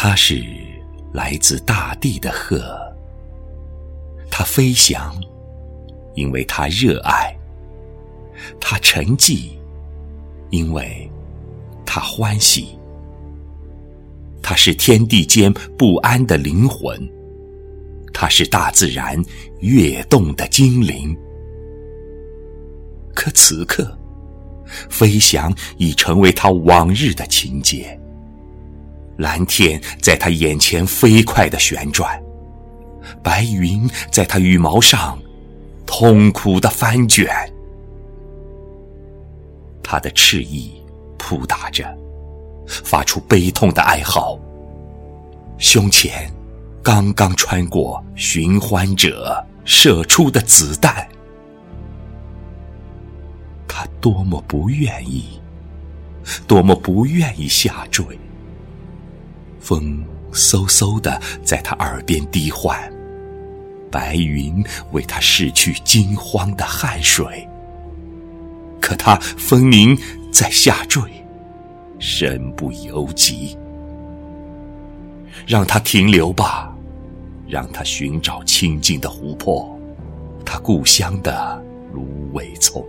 它是来自大地的鹤，它飞翔，因为它热爱；它沉寂，因为它欢喜。它是天地间不安的灵魂，它是大自然跃动的精灵。可此刻，飞翔已成为他往日的情节。蓝天在他眼前飞快的旋转，白云在他羽毛上痛苦的翻卷。他的翅翼扑打着，发出悲痛的哀嚎。胸前刚刚穿过寻欢者射出的子弹。他多么不愿意，多么不愿意下坠。风嗖嗖的在他耳边低唤，白云为他拭去惊慌的汗水。可他分明在下坠，身不由己。让他停留吧，让他寻找清静的湖泊，他故乡的芦苇丛。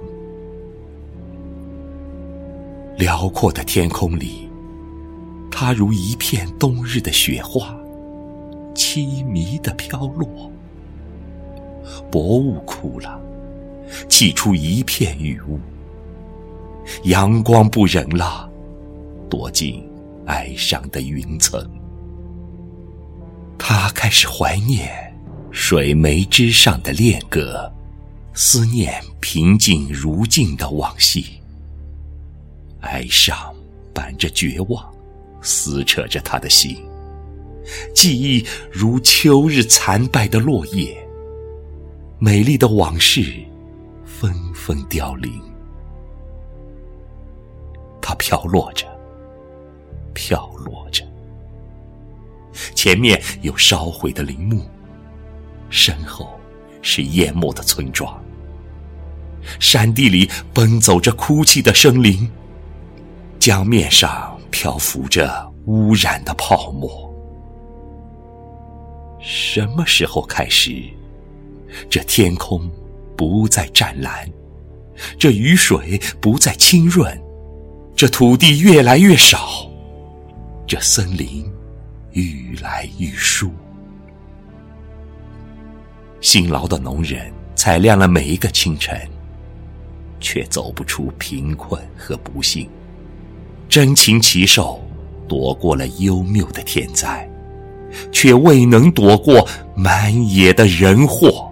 辽阔的天空里，它如一片冬日的雪花，凄迷的飘落。薄雾枯了，气出一片雨雾。阳光不忍了，躲进哀伤的云层。他开始怀念水湄之上的恋歌，思念平静如镜的往昔。哀伤伴着绝望，撕扯着他的心。记忆如秋日残败的落叶，美丽的往事纷纷凋零。它飘落着，飘落着。前面有烧毁的陵墓，身后是淹没的村庄。山地里奔走着哭泣的生灵。江面上漂浮着污染的泡沫。什么时候开始，这天空不再湛蓝，这雨水不再清润，这土地越来越少，这森林愈来愈疏？辛劳的农人采亮了每一个清晨，却走不出贫困和不幸。真情奇兽躲过了幽谬的天灾，却未能躲过满野的人祸。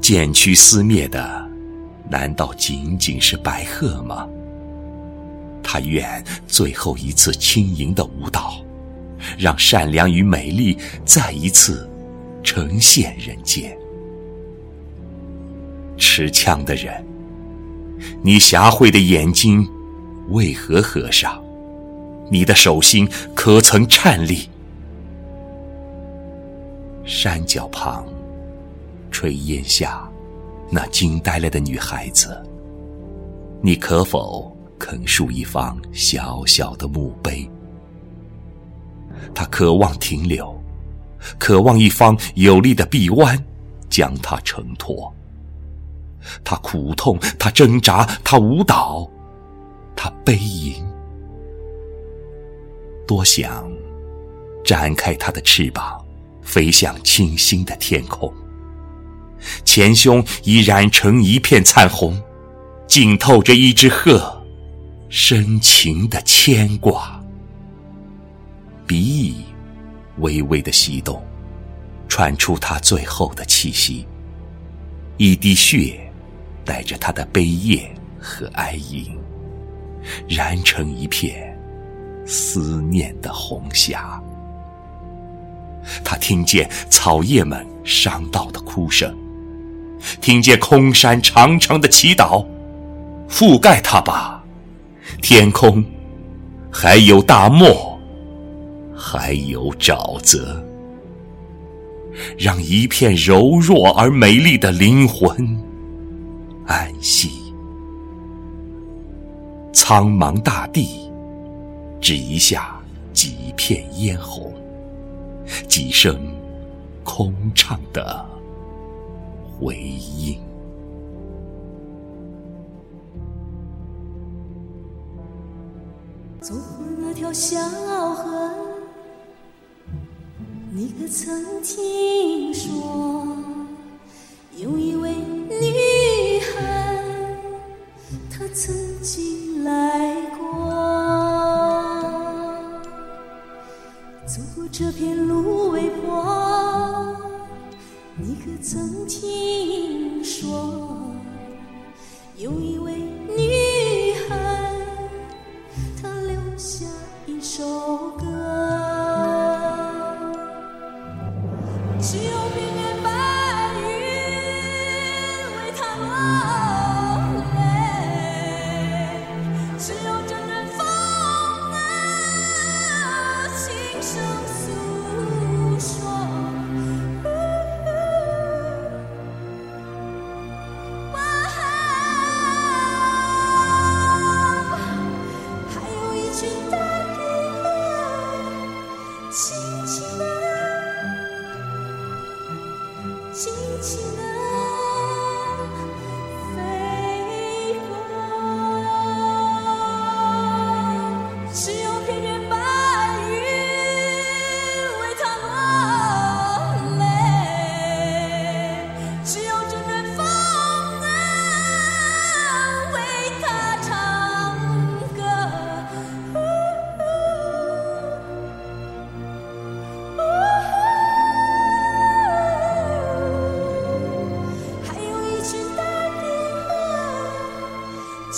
渐趋撕灭的，难道仅仅是白鹤吗？他愿最后一次轻盈的舞蹈，让善良与美丽再一次呈现人间。持枪的人。你狭慧的眼睛为何合上？你的手心可曾颤栗？山脚旁，炊烟下，那惊呆了的女孩子，你可否肯竖一方小小的墓碑？她渴望停留，渴望一方有力的臂弯，将她承托。他苦痛，他挣扎，他舞蹈，他悲吟。多想展开他的翅膀，飞向清新的天空。前胸已染成一片灿红，浸透着一只鹤深情的牵挂。鼻翼微微的翕动，传出他最后的气息。一滴血。带着他的悲咽和哀吟，燃成一片思念的红霞。他听见草叶们伤悼的哭声，听见空山长长的祈祷。覆盖他吧，天空，还有大漠，还有沼泽，让一片柔弱而美丽的灵魂。安息，苍茫大地，只一下几片嫣红，几声空唱的回音。走过那条小河，你可曾听说，有一位他曾经来过。走过这片芦苇坡，你可曾听说，有一位女。孩，她留下一首歌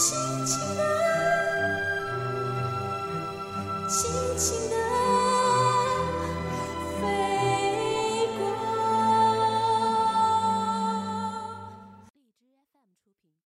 轻轻地，轻轻地。